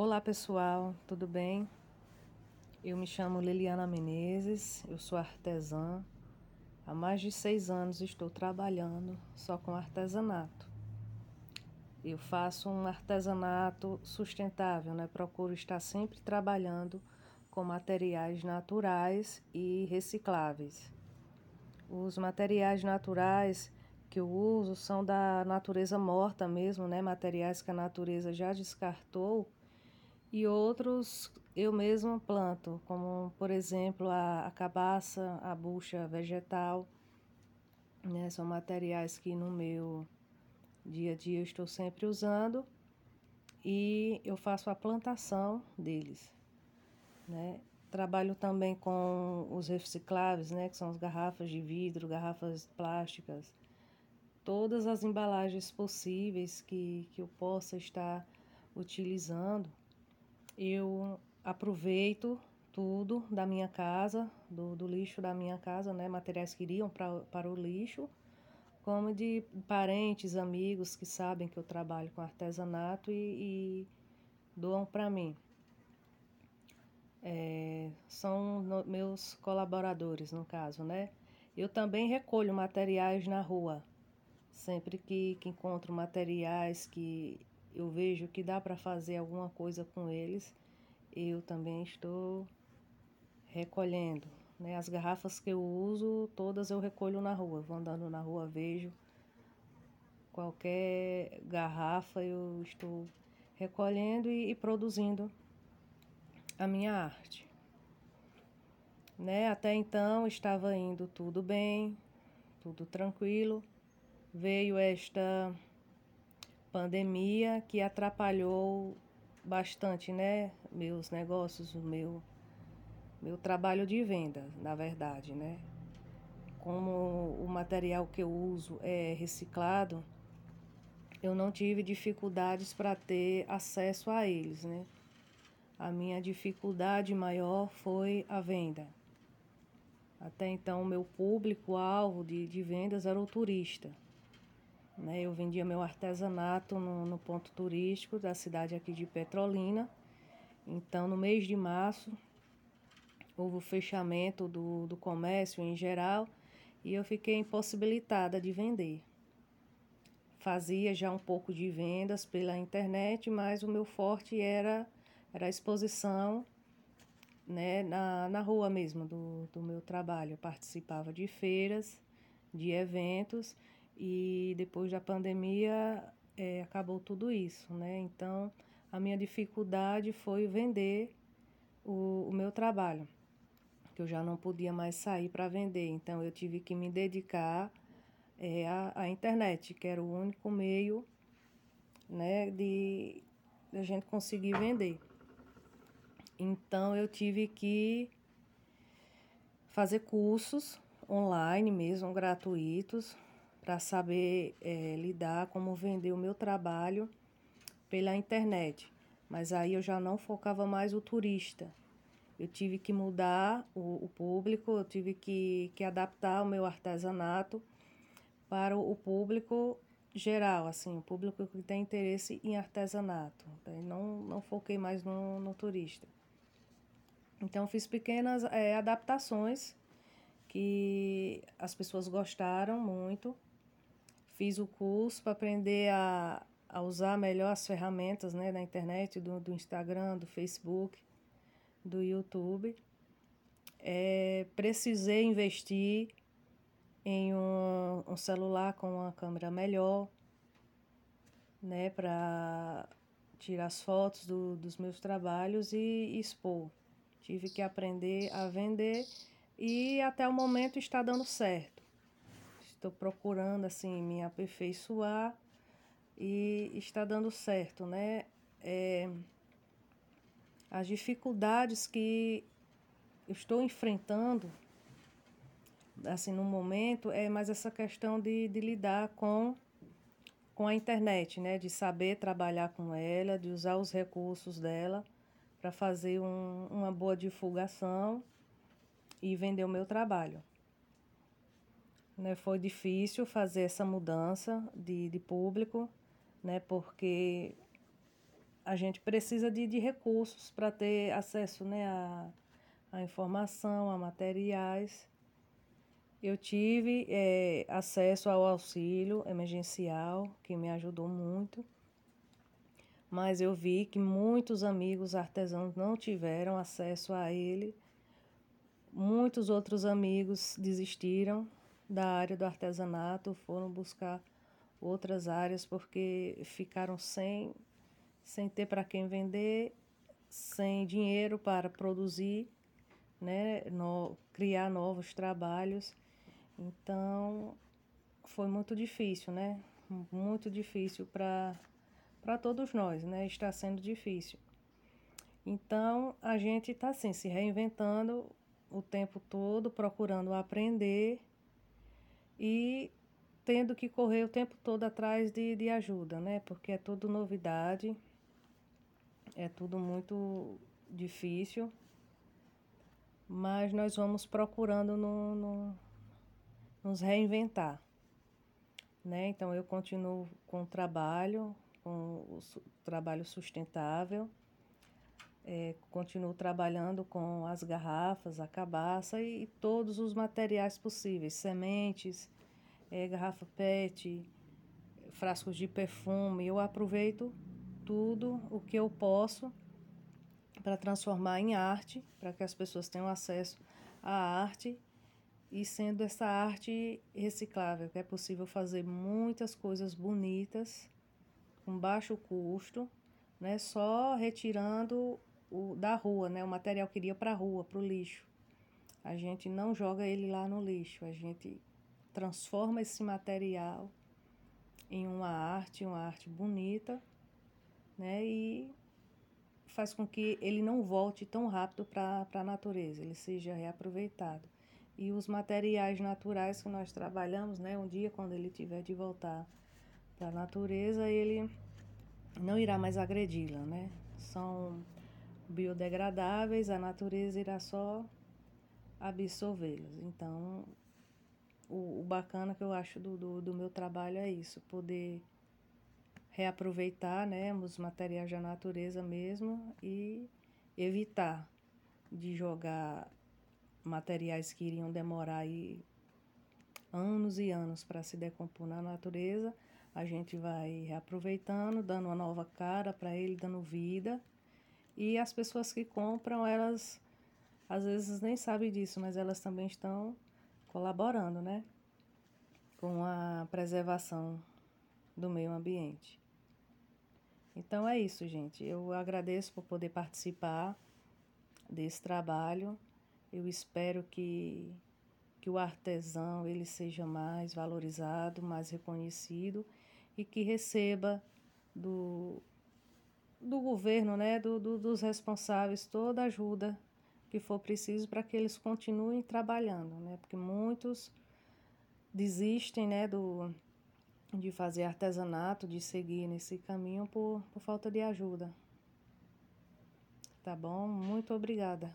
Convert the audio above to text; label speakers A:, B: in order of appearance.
A: Olá pessoal, tudo bem? Eu me chamo Liliana Menezes, eu sou artesã. Há mais de seis anos estou trabalhando só com artesanato. Eu faço um artesanato sustentável, né? Procuro estar sempre trabalhando com materiais naturais e recicláveis. Os materiais naturais que eu uso são da natureza morta mesmo, né? Materiais que a natureza já descartou e outros eu mesmo planto, como por exemplo a, a cabaça, a bucha vegetal, né? São materiais que no meu dia a dia eu estou sempre usando e eu faço a plantação deles, né? Trabalho também com os recicláveis, né? Que são as garrafas de vidro, garrafas plásticas, todas as embalagens possíveis que, que eu possa estar utilizando eu aproveito tudo da minha casa, do, do lixo da minha casa, né? Materiais que iriam pra, para o lixo, como de parentes, amigos que sabem que eu trabalho com artesanato e, e doam para mim. É, são no, meus colaboradores, no caso, né? Eu também recolho materiais na rua. Sempre que, que encontro materiais que eu vejo que dá para fazer alguma coisa com eles, eu também estou recolhendo. Né? As garrafas que eu uso, todas eu recolho na rua. Vou andando na rua, vejo qualquer garrafa, eu estou recolhendo e, e produzindo a minha arte. Né? Até então estava indo tudo bem, tudo tranquilo. Veio esta pandemia que atrapalhou bastante, né, meus negócios, o meu meu trabalho de venda, na verdade, né? Como o material que eu uso é reciclado, eu não tive dificuldades para ter acesso a eles, né? A minha dificuldade maior foi a venda. Até então, o meu público-alvo de, de vendas era o turista. Né? Eu vendia meu artesanato no, no ponto turístico da cidade aqui de Petrolina. Então, no mês de março, houve o fechamento do, do comércio em geral e eu fiquei impossibilitada de vender. Fazia já um pouco de vendas pela internet, mas o meu forte era, era a exposição né, na, na rua mesmo do, do meu trabalho. Eu participava de feiras, de eventos e depois da pandemia é, acabou tudo isso, né? Então a minha dificuldade foi vender o, o meu trabalho, que eu já não podia mais sair para vender, então eu tive que me dedicar é, à, à internet, que era o único meio né, de, de a gente conseguir vender. Então eu tive que fazer cursos online mesmo, gratuitos, para saber é, lidar, como vender o meu trabalho pela internet. Mas aí eu já não focava mais o turista. Eu tive que mudar o, o público, eu tive que, que adaptar o meu artesanato para o, público geral, assim, o público que tem interesse em artesanato. Não, não foquei mais no, no turista. Então fiz pequenas é, adaptações que as pessoas gostaram muito Fiz o curso para aprender a, a usar melhor as ferramentas né, da internet, do, do Instagram, do Facebook, do YouTube. É, precisei investir em um, um celular com uma câmera melhor, né, para tirar as fotos do, dos meus trabalhos e expor. Tive que aprender a vender e até o momento está dando certo estou procurando assim me aperfeiçoar e está dando certo, né? É, as dificuldades que estou enfrentando assim no momento é mais essa questão de, de lidar com com a internet, né? De saber trabalhar com ela, de usar os recursos dela para fazer um, uma boa divulgação e vender o meu trabalho. Né, foi difícil fazer essa mudança de, de público, né, porque a gente precisa de, de recursos para ter acesso né, a, a informação, a materiais. Eu tive é, acesso ao auxílio emergencial, que me ajudou muito, mas eu vi que muitos amigos artesãos não tiveram acesso a ele. Muitos outros amigos desistiram da área do artesanato, foram buscar outras áreas porque ficaram sem, sem ter para quem vender, sem dinheiro para produzir, né, no, criar novos trabalhos. Então, foi muito difícil, né? Muito difícil para todos nós, né? Está sendo difícil. Então, a gente está assim, se reinventando o tempo todo, procurando aprender e tendo que correr o tempo todo atrás de, de ajuda, né? Porque é tudo novidade, é tudo muito difícil, mas nós vamos procurando no, no nos reinventar. Né? Então eu continuo com o trabalho, com o trabalho sustentável, é, continuo trabalhando com as garrafas, a cabaça e, e todos os materiais possíveis, sementes, é, garrafa PET, frascos de perfume. Eu aproveito tudo o que eu posso para transformar em arte, para que as pessoas tenham acesso à arte e sendo essa arte reciclável, que é possível fazer muitas coisas bonitas com baixo custo, né, só retirando o da rua, né, o material que iria para a rua, para o lixo. A gente não joga ele lá no lixo, a gente transforma esse material em uma arte, uma arte bonita, né, e faz com que ele não volte tão rápido para a natureza, ele seja reaproveitado e os materiais naturais que nós trabalhamos, né? Um dia, quando ele tiver de voltar para a natureza, ele não irá mais agredi-la, né? São biodegradáveis, a natureza irá só absorvê-los. Então, o, o, bacana que eu acho do, do, do meu trabalho é isso, poder reaproveitar né, os materiais da natureza mesmo e evitar de jogar materiais que iriam demorar aí anos e anos para se decompor na natureza, a gente vai reaproveitando, dando uma nova cara para ele, dando vida. E as pessoas que compram, elas às vezes nem sabem disso, mas elas também estão colaborando, né? Com a preservação do meio ambiente. Então é isso, gente. Eu agradeço por poder participar desse trabalho eu espero que, que o artesão ele seja mais valorizado, mais reconhecido e que receba do, do governo, né, do, do, dos responsáveis, toda ajuda que for preciso para que eles continuem trabalhando, né, porque muitos desistem, né, do, de fazer artesanato, de seguir nesse caminho por, por falta de ajuda. Tá bom? Muito obrigada.